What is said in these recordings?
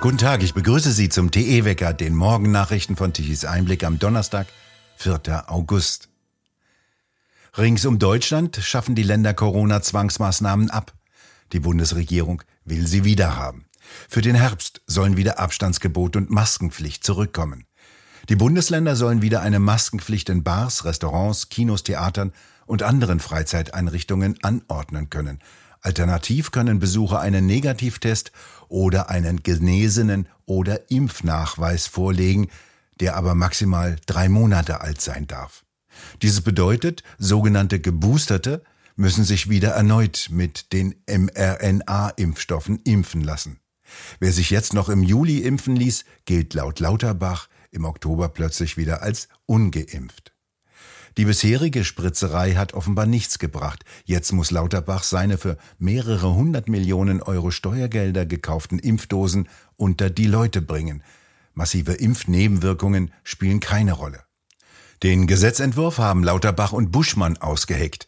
Guten Tag, ich begrüße Sie zum TE-Wecker, den Morgennachrichten von Tichys Einblick am Donnerstag, 4. August. Rings um Deutschland schaffen die Länder Corona-Zwangsmaßnahmen ab. Die Bundesregierung will sie wiederhaben. Für den Herbst sollen wieder Abstandsgebot und Maskenpflicht zurückkommen. Die Bundesländer sollen wieder eine Maskenpflicht in Bars, Restaurants, Kinos, Theatern und anderen Freizeiteinrichtungen anordnen können. Alternativ können Besucher einen Negativtest oder einen genesenen oder Impfnachweis vorlegen, der aber maximal drei Monate alt sein darf. Dieses bedeutet, sogenannte Geboosterte müssen sich wieder erneut mit den mRNA-Impfstoffen impfen lassen. Wer sich jetzt noch im Juli impfen ließ, gilt laut Lauterbach im Oktober plötzlich wieder als ungeimpft. Die bisherige Spritzerei hat offenbar nichts gebracht. Jetzt muss Lauterbach seine für mehrere hundert Millionen Euro Steuergelder gekauften Impfdosen unter die Leute bringen. Massive Impfnebenwirkungen spielen keine Rolle. Den Gesetzentwurf haben Lauterbach und Buschmann ausgeheckt.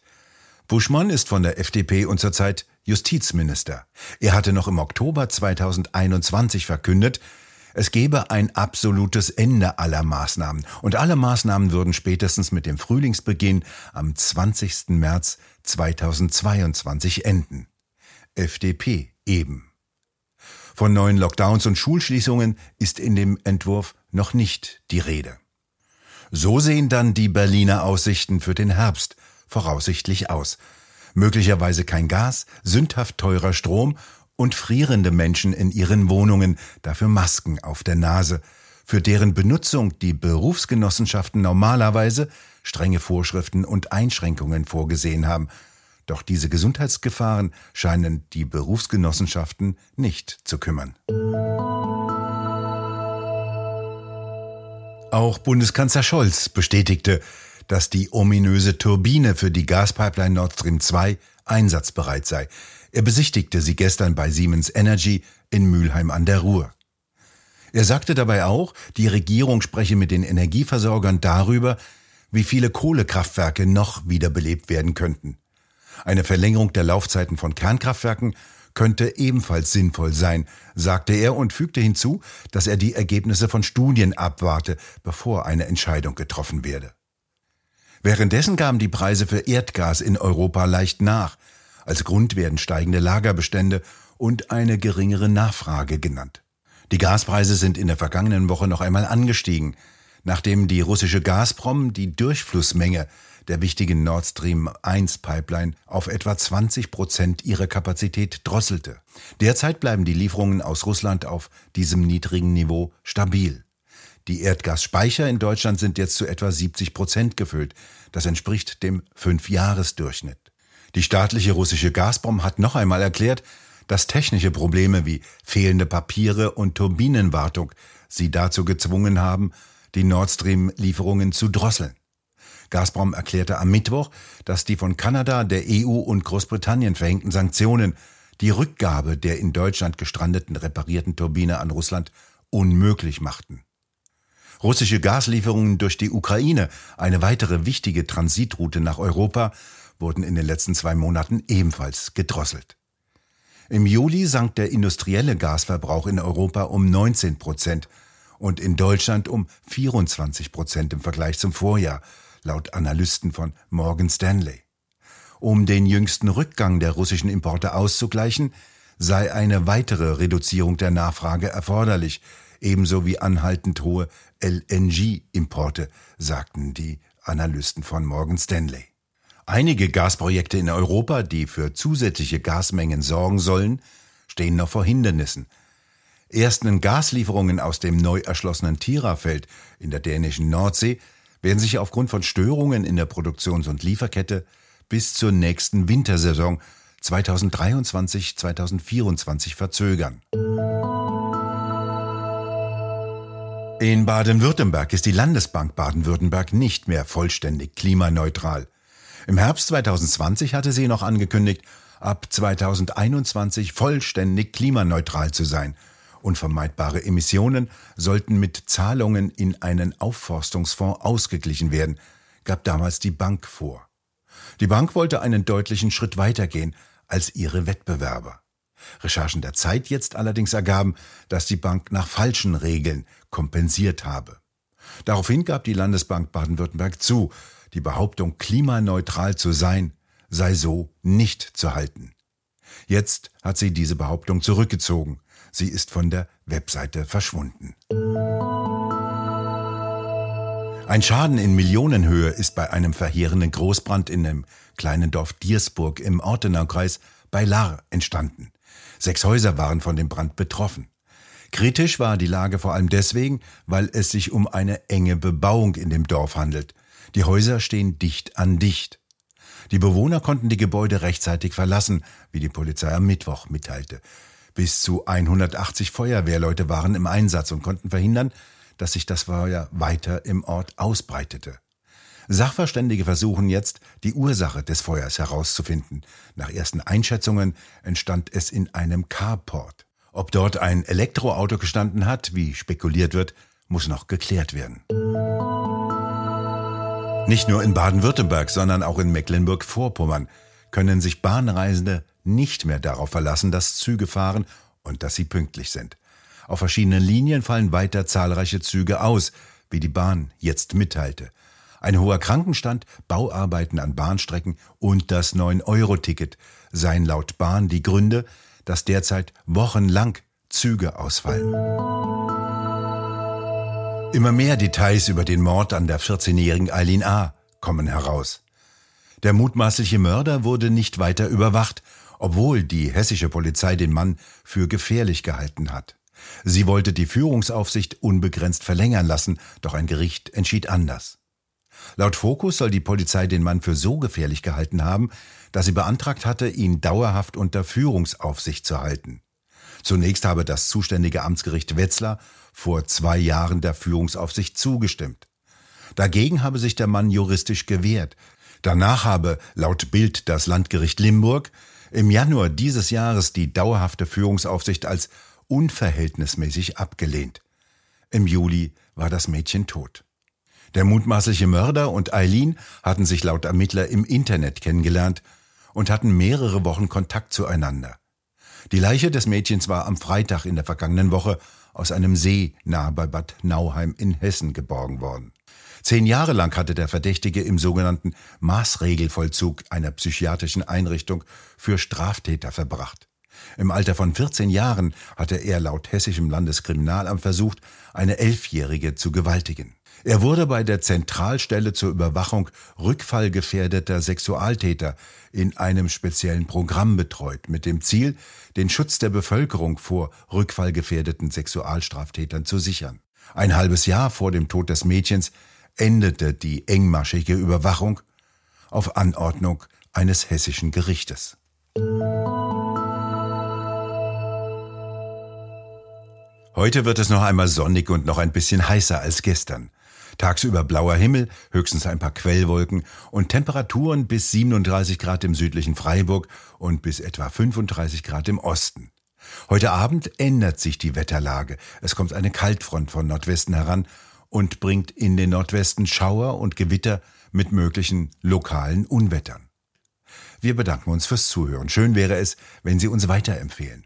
Buschmann ist von der FDP und zurzeit Justizminister. Er hatte noch im Oktober 2021 verkündet, es gebe ein absolutes Ende aller Maßnahmen und alle Maßnahmen würden spätestens mit dem Frühlingsbeginn am 20. März 2022 enden. FDP eben. Von neuen Lockdowns und Schulschließungen ist in dem Entwurf noch nicht die Rede. So sehen dann die Berliner Aussichten für den Herbst voraussichtlich aus. Möglicherweise kein Gas, sündhaft teurer Strom und frierende Menschen in ihren Wohnungen, dafür Masken auf der Nase, für deren Benutzung die Berufsgenossenschaften normalerweise strenge Vorschriften und Einschränkungen vorgesehen haben. Doch diese Gesundheitsgefahren scheinen die Berufsgenossenschaften nicht zu kümmern. Auch Bundeskanzler Scholz bestätigte, dass die ominöse Turbine für die Gaspipeline Nord Stream 2 einsatzbereit sei. Er besichtigte sie gestern bei Siemens Energy in Mülheim an der Ruhr. Er sagte dabei auch, die Regierung spreche mit den Energieversorgern darüber, wie viele Kohlekraftwerke noch wiederbelebt werden könnten. Eine Verlängerung der Laufzeiten von Kernkraftwerken könnte ebenfalls sinnvoll sein, sagte er und fügte hinzu, dass er die Ergebnisse von Studien abwarte, bevor eine Entscheidung getroffen werde. Währenddessen gaben die Preise für Erdgas in Europa leicht nach. Als Grund werden steigende Lagerbestände und eine geringere Nachfrage genannt. Die Gaspreise sind in der vergangenen Woche noch einmal angestiegen, nachdem die russische Gazprom die Durchflussmenge der wichtigen Nord Stream 1 Pipeline auf etwa 20 Prozent ihrer Kapazität drosselte. Derzeit bleiben die Lieferungen aus Russland auf diesem niedrigen Niveau stabil. Die Erdgasspeicher in Deutschland sind jetzt zu etwa 70 Prozent gefüllt. Das entspricht dem Fünfjahresdurchschnitt. Die staatliche russische Gazprom hat noch einmal erklärt, dass technische Probleme wie fehlende Papiere und Turbinenwartung sie dazu gezwungen haben, die Nord Stream-Lieferungen zu drosseln. Gazprom erklärte am Mittwoch, dass die von Kanada, der EU und Großbritannien verhängten Sanktionen die Rückgabe der in Deutschland gestrandeten reparierten Turbine an Russland unmöglich machten. Russische Gaslieferungen durch die Ukraine, eine weitere wichtige Transitroute nach Europa, wurden in den letzten zwei Monaten ebenfalls gedrosselt. Im Juli sank der industrielle Gasverbrauch in Europa um 19 Prozent und in Deutschland um 24 Prozent im Vergleich zum Vorjahr, laut Analysten von Morgan Stanley. Um den jüngsten Rückgang der russischen Importe auszugleichen, sei eine weitere Reduzierung der Nachfrage erforderlich, ebenso wie anhaltend hohe LNG-Importe, sagten die Analysten von Morgan Stanley. Einige Gasprojekte in Europa, die für zusätzliche Gasmengen sorgen sollen, stehen noch vor Hindernissen. Ersten Gaslieferungen aus dem neu erschlossenen Tirafeld in der dänischen Nordsee werden sich aufgrund von Störungen in der Produktions- und Lieferkette bis zur nächsten Wintersaison 2023-2024 verzögern. In Baden-Württemberg ist die Landesbank Baden-Württemberg nicht mehr vollständig klimaneutral. Im Herbst 2020 hatte sie noch angekündigt, ab 2021 vollständig klimaneutral zu sein. Unvermeidbare Emissionen sollten mit Zahlungen in einen Aufforstungsfonds ausgeglichen werden, gab damals die Bank vor. Die Bank wollte einen deutlichen Schritt weitergehen als ihre Wettbewerber. Recherchen der Zeit jetzt allerdings ergaben, dass die Bank nach falschen Regeln kompensiert habe. Daraufhin gab die Landesbank Baden-Württemberg zu, die Behauptung, klimaneutral zu sein, sei so nicht zu halten. Jetzt hat sie diese Behauptung zurückgezogen. Sie ist von der Webseite verschwunden. Ein Schaden in Millionenhöhe ist bei einem verheerenden Großbrand in dem kleinen Dorf Diersburg im Ortenaukreis bei Lahr entstanden. Sechs Häuser waren von dem Brand betroffen. Kritisch war die Lage vor allem deswegen, weil es sich um eine enge Bebauung in dem Dorf handelt. Die Häuser stehen dicht an dicht. Die Bewohner konnten die Gebäude rechtzeitig verlassen, wie die Polizei am Mittwoch mitteilte. Bis zu 180 Feuerwehrleute waren im Einsatz und konnten verhindern, dass sich das Feuer weiter im Ort ausbreitete. Sachverständige versuchen jetzt, die Ursache des Feuers herauszufinden. Nach ersten Einschätzungen entstand es in einem Carport. Ob dort ein Elektroauto gestanden hat, wie spekuliert wird, muss noch geklärt werden. Nicht nur in Baden-Württemberg, sondern auch in Mecklenburg-Vorpommern können sich Bahnreisende nicht mehr darauf verlassen, dass Züge fahren und dass sie pünktlich sind. Auf verschiedenen Linien fallen weiter zahlreiche Züge aus, wie die Bahn jetzt mitteilte. Ein hoher Krankenstand, Bauarbeiten an Bahnstrecken und das 9-Euro-Ticket seien laut Bahn die Gründe, dass derzeit wochenlang Züge ausfallen. Immer mehr Details über den Mord an der 14-jährigen Eileen A. kommen heraus. Der mutmaßliche Mörder wurde nicht weiter überwacht, obwohl die hessische Polizei den Mann für gefährlich gehalten hat. Sie wollte die Führungsaufsicht unbegrenzt verlängern lassen, doch ein Gericht entschied anders. Laut Fokus soll die Polizei den Mann für so gefährlich gehalten haben, dass sie beantragt hatte, ihn dauerhaft unter Führungsaufsicht zu halten. Zunächst habe das zuständige Amtsgericht Wetzlar vor zwei Jahren der Führungsaufsicht zugestimmt. Dagegen habe sich der Mann juristisch gewehrt. Danach habe laut Bild das Landgericht Limburg im Januar dieses Jahres die dauerhafte Führungsaufsicht als unverhältnismäßig abgelehnt. Im Juli war das Mädchen tot. Der mutmaßliche Mörder und Eileen hatten sich laut Ermittler im Internet kennengelernt und hatten mehrere Wochen Kontakt zueinander. Die Leiche des Mädchens war am Freitag in der vergangenen Woche aus einem See nahe bei Bad Nauheim in Hessen geborgen worden. Zehn Jahre lang hatte der Verdächtige im sogenannten Maßregelvollzug einer psychiatrischen Einrichtung für Straftäter verbracht. Im Alter von 14 Jahren hatte er laut hessischem Landeskriminalamt versucht, eine Elfjährige zu gewaltigen. Er wurde bei der Zentralstelle zur Überwachung rückfallgefährdeter Sexualtäter in einem speziellen Programm betreut, mit dem Ziel, den Schutz der Bevölkerung vor rückfallgefährdeten Sexualstraftätern zu sichern. Ein halbes Jahr vor dem Tod des Mädchens endete die engmaschige Überwachung auf Anordnung eines hessischen Gerichtes. Heute wird es noch einmal sonnig und noch ein bisschen heißer als gestern. Tagsüber blauer Himmel, höchstens ein paar Quellwolken und Temperaturen bis 37 Grad im südlichen Freiburg und bis etwa 35 Grad im Osten. Heute Abend ändert sich die Wetterlage. Es kommt eine Kaltfront von Nordwesten heran und bringt in den Nordwesten Schauer und Gewitter mit möglichen lokalen Unwettern. Wir bedanken uns fürs Zuhören. Schön wäre es, wenn Sie uns weiterempfehlen.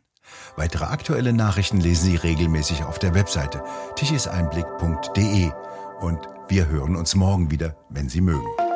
Weitere aktuelle Nachrichten lesen Sie regelmäßig auf der Webseite tichiseinblick.de und wir hören uns morgen wieder, wenn Sie mögen.